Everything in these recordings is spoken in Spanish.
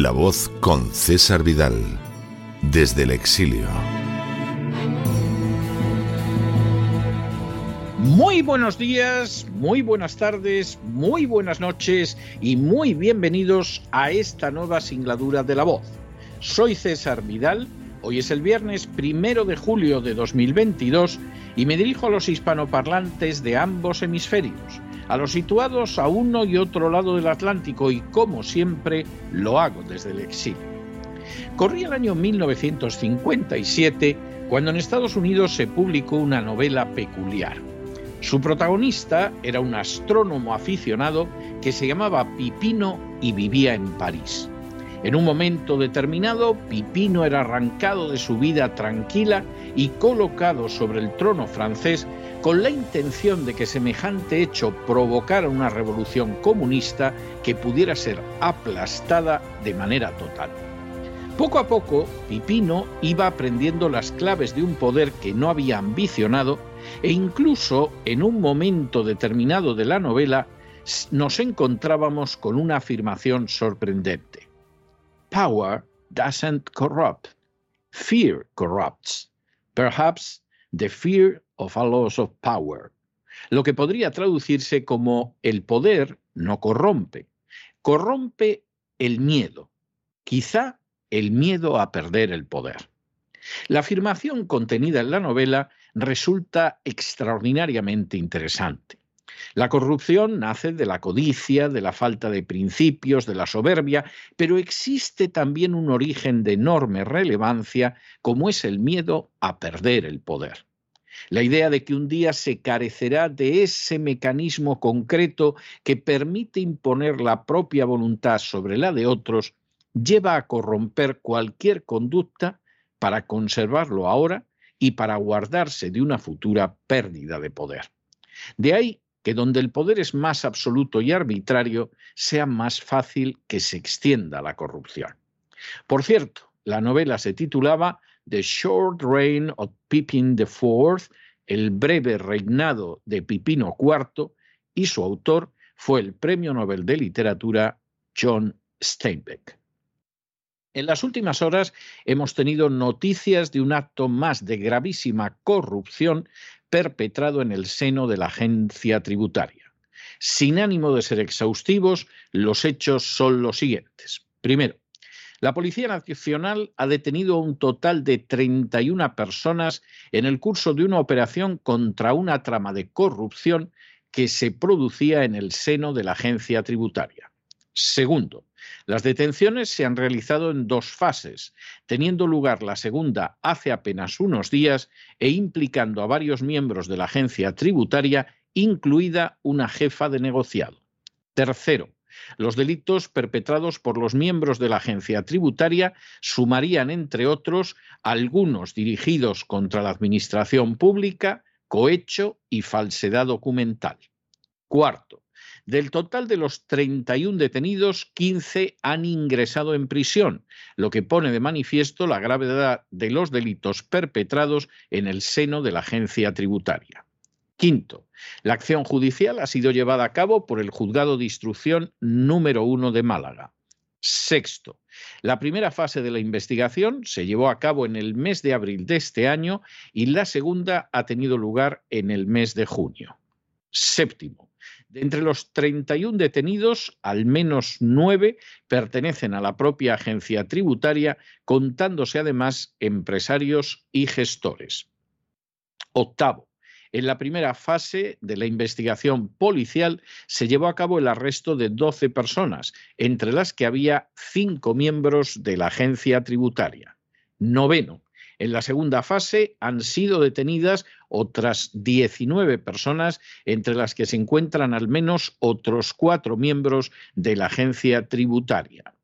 La voz con César Vidal, desde el exilio. Muy buenos días, muy buenas tardes, muy buenas noches y muy bienvenidos a esta nueva singladura de La voz. Soy César Vidal, hoy es el viernes primero de julio de 2022 y me dirijo a los hispanoparlantes de ambos hemisferios a los situados a uno y otro lado del Atlántico y como siempre lo hago desde el exilio. Corría el año 1957 cuando en Estados Unidos se publicó una novela peculiar. Su protagonista era un astrónomo aficionado que se llamaba Pipino y vivía en París. En un momento determinado, Pipino era arrancado de su vida tranquila y colocado sobre el trono francés con la intención de que semejante hecho provocara una revolución comunista que pudiera ser aplastada de manera total. Poco a poco, Pipino iba aprendiendo las claves de un poder que no había ambicionado e incluso en un momento determinado de la novela nos encontrábamos con una afirmación sorprendente. Power doesn't corrupt. Fear corrupts. Perhaps the fear of a loss of power, lo que podría traducirse como el poder no corrompe, corrompe el miedo, quizá el miedo a perder el poder. La afirmación contenida en la novela resulta extraordinariamente interesante. La corrupción nace de la codicia, de la falta de principios, de la soberbia, pero existe también un origen de enorme relevancia como es el miedo a perder el poder. La idea de que un día se carecerá de ese mecanismo concreto que permite imponer la propia voluntad sobre la de otros lleva a corromper cualquier conducta para conservarlo ahora y para guardarse de una futura pérdida de poder. De ahí que donde el poder es más absoluto y arbitrario, sea más fácil que se extienda la corrupción. Por cierto, la novela se titulaba The Short Reign of Pippin IV, el breve reinado de Pipino IV, y su autor fue el Premio Nobel de Literatura John Steinbeck. En las últimas horas hemos tenido noticias de un acto más de gravísima corrupción perpetrado en el seno de la agencia tributaria. Sin ánimo de ser exhaustivos, los hechos son los siguientes. Primero, la Policía Nacional ha detenido un total de 31 personas en el curso de una operación contra una trama de corrupción que se producía en el seno de la agencia tributaria. Segundo, las detenciones se han realizado en dos fases, teniendo lugar la segunda hace apenas unos días e implicando a varios miembros de la agencia tributaria, incluida una jefa de negociado. Tercero, los delitos perpetrados por los miembros de la agencia tributaria sumarían, entre otros, algunos dirigidos contra la administración pública, cohecho y falsedad documental. Cuarto, del total de los 31 detenidos, 15 han ingresado en prisión, lo que pone de manifiesto la gravedad de los delitos perpetrados en el seno de la agencia tributaria. Quinto, la acción judicial ha sido llevada a cabo por el Juzgado de Instrucción número 1 de Málaga. Sexto, la primera fase de la investigación se llevó a cabo en el mes de abril de este año y la segunda ha tenido lugar en el mes de junio. Séptimo, de entre los 31 detenidos, al menos nueve pertenecen a la propia agencia tributaria, contándose además empresarios y gestores. Octavo. En la primera fase de la investigación policial se llevó a cabo el arresto de 12 personas, entre las que había cinco miembros de la agencia tributaria. Noveno. En la segunda fase han sido detenidas otras 19 personas, entre las que se encuentran al menos otros cuatro miembros de la agencia tributaria.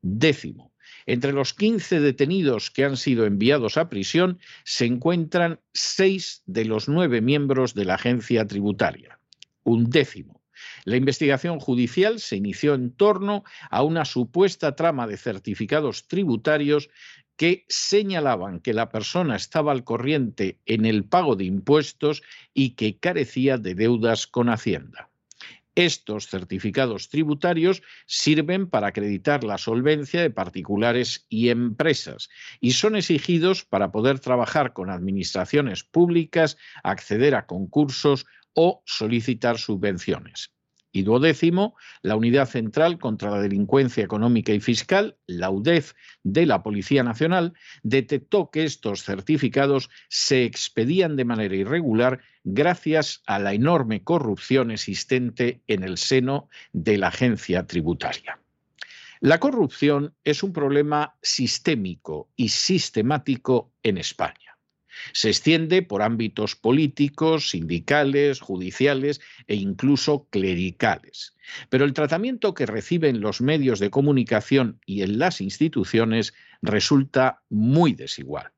Décimo. Entre los 15 detenidos que han sido enviados a prisión se encuentran seis de los nueve miembros de la agencia tributaria. Un décimo. La investigación judicial se inició en torno a una supuesta trama de certificados tributarios que señalaban que la persona estaba al corriente en el pago de impuestos y que carecía de deudas con Hacienda. Estos certificados tributarios sirven para acreditar la solvencia de particulares y empresas y son exigidos para poder trabajar con administraciones públicas, acceder a concursos o solicitar subvenciones. Y duodécimo, la Unidad Central contra la Delincuencia Económica y Fiscal, la UDEF, de la Policía Nacional, detectó que estos certificados se expedían de manera irregular gracias a la enorme corrupción existente en el seno de la agencia tributaria. La corrupción es un problema sistémico y sistemático en España. Se extiende por ámbitos políticos, sindicales, judiciales e incluso clericales. Pero el tratamiento que reciben los medios de comunicación y en las instituciones resulta muy desigual.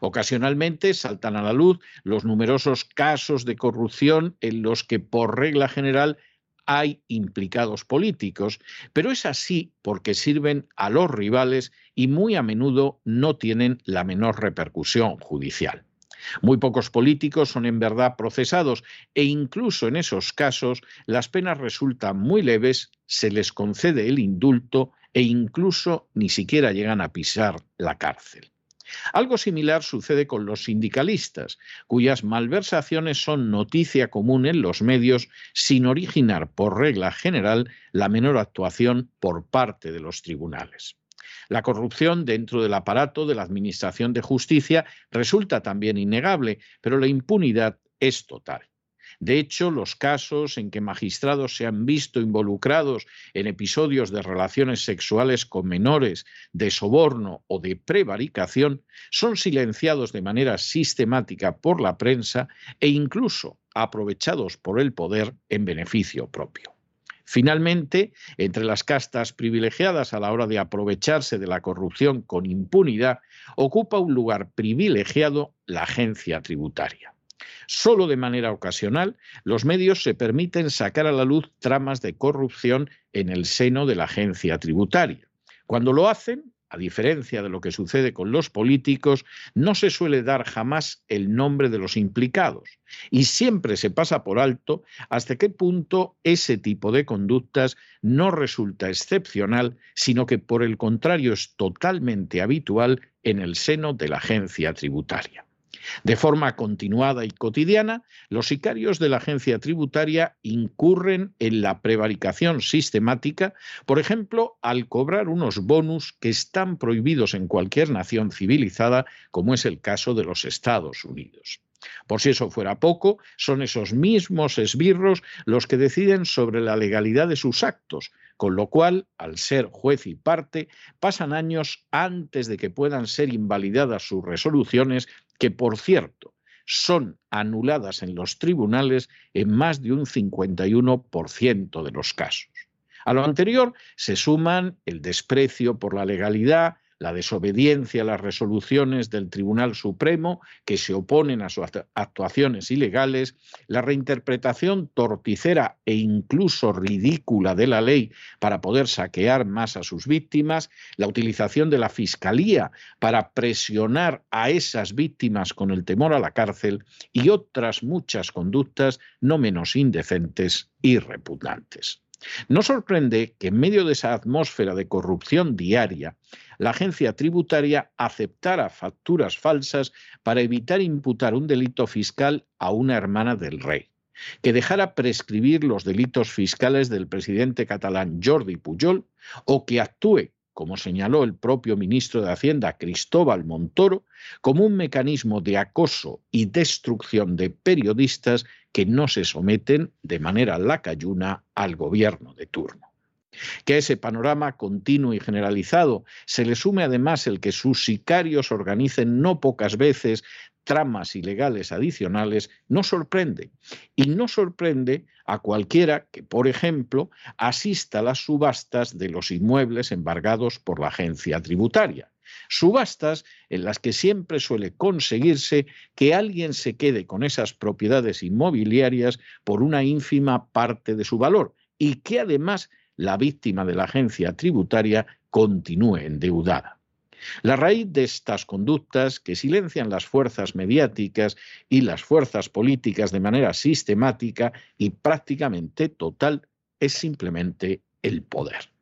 Ocasionalmente saltan a la luz los numerosos casos de corrupción en los que, por regla general, hay implicados políticos, pero es así porque sirven a los rivales y muy a menudo no tienen la menor repercusión judicial. Muy pocos políticos son en verdad procesados e incluso en esos casos las penas resultan muy leves, se les concede el indulto e incluso ni siquiera llegan a pisar la cárcel. Algo similar sucede con los sindicalistas, cuyas malversaciones son noticia común en los medios sin originar por regla general la menor actuación por parte de los tribunales. La corrupción dentro del aparato de la Administración de Justicia resulta también innegable, pero la impunidad es total. De hecho, los casos en que magistrados se han visto involucrados en episodios de relaciones sexuales con menores, de soborno o de prevaricación son silenciados de manera sistemática por la prensa e incluso aprovechados por el poder en beneficio propio. Finalmente, entre las castas privilegiadas a la hora de aprovecharse de la corrupción con impunidad, ocupa un lugar privilegiado la agencia tributaria. Solo de manera ocasional, los medios se permiten sacar a la luz tramas de corrupción en el seno de la agencia tributaria. Cuando lo hacen, a diferencia de lo que sucede con los políticos, no se suele dar jamás el nombre de los implicados y siempre se pasa por alto hasta qué punto ese tipo de conductas no resulta excepcional, sino que por el contrario es totalmente habitual en el seno de la agencia tributaria. De forma continuada y cotidiana, los sicarios de la agencia tributaria incurren en la prevaricación sistemática, por ejemplo, al cobrar unos bonus que están prohibidos en cualquier nación civilizada, como es el caso de los Estados Unidos. Por si eso fuera poco, son esos mismos esbirros los que deciden sobre la legalidad de sus actos, con lo cual, al ser juez y parte, pasan años antes de que puedan ser invalidadas sus resoluciones, que por cierto son anuladas en los tribunales en más de un 51% de los casos. A lo anterior se suman el desprecio por la legalidad, la desobediencia a las resoluciones del Tribunal Supremo que se oponen a sus actuaciones ilegales, la reinterpretación torticera e incluso ridícula de la ley para poder saquear más a sus víctimas, la utilización de la Fiscalía para presionar a esas víctimas con el temor a la cárcel y otras muchas conductas no menos indecentes y repugnantes. No sorprende que en medio de esa atmósfera de corrupción diaria, la agencia tributaria aceptara facturas falsas para evitar imputar un delito fiscal a una hermana del rey, que dejara prescribir los delitos fiscales del presidente catalán Jordi Pujol o que actúe como señaló el propio ministro de Hacienda Cristóbal Montoro, como un mecanismo de acoso y destrucción de periodistas que no se someten de manera lacayuna al gobierno de turno. Que a ese panorama continuo y generalizado se le sume además el que sus sicarios organicen no pocas veces tramas ilegales adicionales, no sorprende. Y no sorprende a cualquiera que, por ejemplo, asista a las subastas de los inmuebles embargados por la agencia tributaria. Subastas en las que siempre suele conseguirse que alguien se quede con esas propiedades inmobiliarias por una ínfima parte de su valor y que además la víctima de la agencia tributaria continúe endeudada. La raíz de estas conductas que silencian las fuerzas mediáticas y las fuerzas políticas de manera sistemática y prácticamente total es simplemente el poder.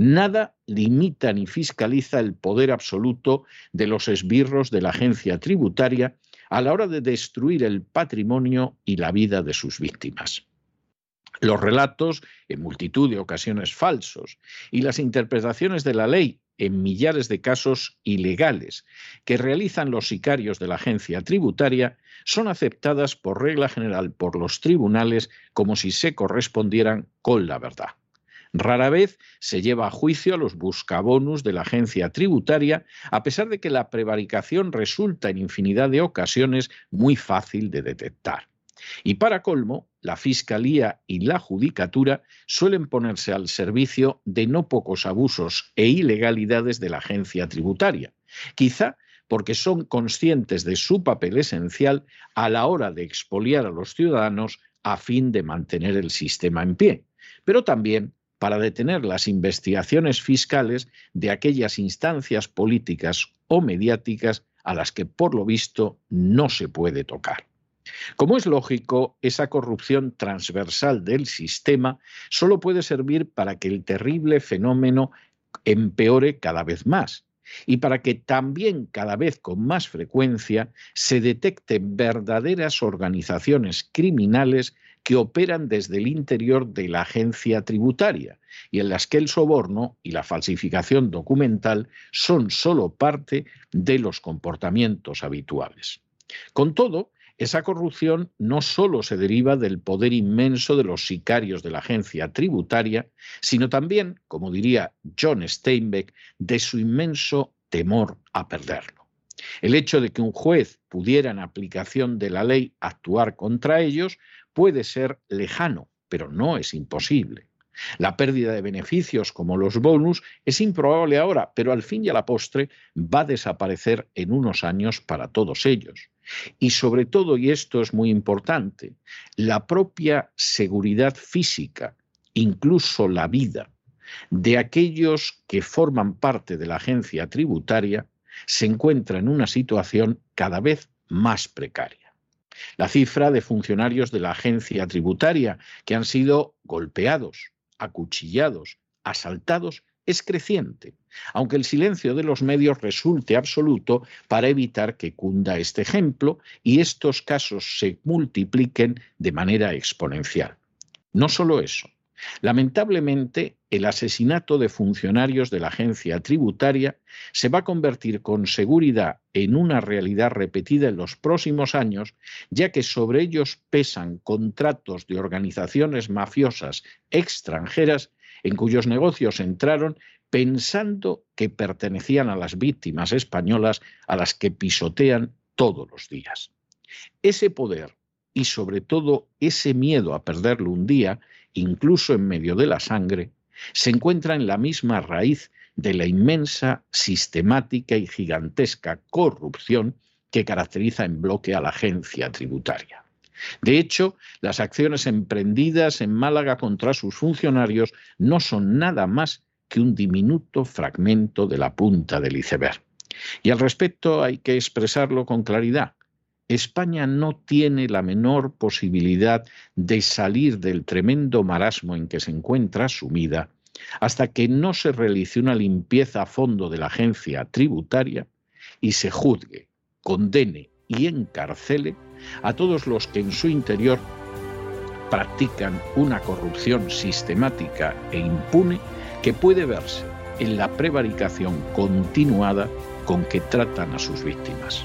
Nada limita ni fiscaliza el poder absoluto de los esbirros de la agencia tributaria a la hora de destruir el patrimonio y la vida de sus víctimas. Los relatos, en multitud de ocasiones falsos, y las interpretaciones de la ley en millares de casos ilegales que realizan los sicarios de la agencia tributaria son aceptadas por regla general por los tribunales como si se correspondieran con la verdad. Rara vez se lleva a juicio a los buscabonus de la agencia tributaria, a pesar de que la prevaricación resulta en infinidad de ocasiones muy fácil de detectar. Y para colmo, la Fiscalía y la Judicatura suelen ponerse al servicio de no pocos abusos e ilegalidades de la agencia tributaria, quizá porque son conscientes de su papel esencial a la hora de expoliar a los ciudadanos a fin de mantener el sistema en pie, pero también para detener las investigaciones fiscales de aquellas instancias políticas o mediáticas a las que por lo visto no se puede tocar. Como es lógico, esa corrupción transversal del sistema solo puede servir para que el terrible fenómeno empeore cada vez más y para que también cada vez con más frecuencia se detecten verdaderas organizaciones criminales que operan desde el interior de la agencia tributaria y en las que el soborno y la falsificación documental son solo parte de los comportamientos habituales. Con todo, Esa corrupción no solo se deriva del poder inmenso de los sicarios de la agencia tributaria, sino también, como diría John Steinbeck, de su inmenso temor a perderlo. El hecho de que un juez pudiera en aplicación de la ley actuar contra ellos puede ser lejano, pero no es imposible. La pérdida de beneficios como los bonus es improbable ahora, pero al fin y a la postre va a desaparecer en unos años para todos ellos. Y sobre todo, y esto es muy importante, la propia seguridad física, incluso la vida de aquellos que forman parte de la agencia tributaria, se encuentra en una situación cada vez más precaria. La cifra de funcionarios de la agencia tributaria que han sido golpeados, acuchillados, asaltados, es creciente, aunque el silencio de los medios resulte absoluto para evitar que cunda este ejemplo y estos casos se multipliquen de manera exponencial. No solo eso, Lamentablemente, el asesinato de funcionarios de la agencia tributaria se va a convertir con seguridad en una realidad repetida en los próximos años, ya que sobre ellos pesan contratos de organizaciones mafiosas extranjeras en cuyos negocios entraron pensando que pertenecían a las víctimas españolas a las que pisotean todos los días. Ese poder y sobre todo ese miedo a perderlo un día, incluso en medio de la sangre, se encuentra en la misma raíz de la inmensa, sistemática y gigantesca corrupción que caracteriza en bloque a la agencia tributaria. De hecho, las acciones emprendidas en Málaga contra sus funcionarios no son nada más que un diminuto fragmento de la punta del iceberg. Y al respecto hay que expresarlo con claridad. España no tiene la menor posibilidad de salir del tremendo marasmo en que se encuentra sumida hasta que no se realice una limpieza a fondo de la agencia tributaria y se juzgue, condene y encarcele a todos los que en su interior practican una corrupción sistemática e impune que puede verse en la prevaricación continuada con que tratan a sus víctimas.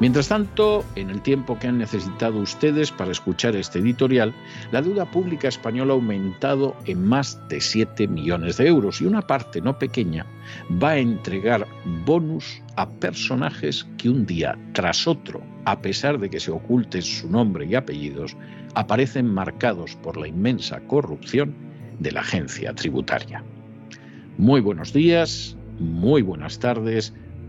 Mientras tanto, en el tiempo que han necesitado ustedes para escuchar este editorial, la deuda pública española ha aumentado en más de 7 millones de euros y una parte no pequeña va a entregar bonus a personajes que un día tras otro, a pesar de que se oculten su nombre y apellidos, aparecen marcados por la inmensa corrupción de la agencia tributaria. Muy buenos días, muy buenas tardes,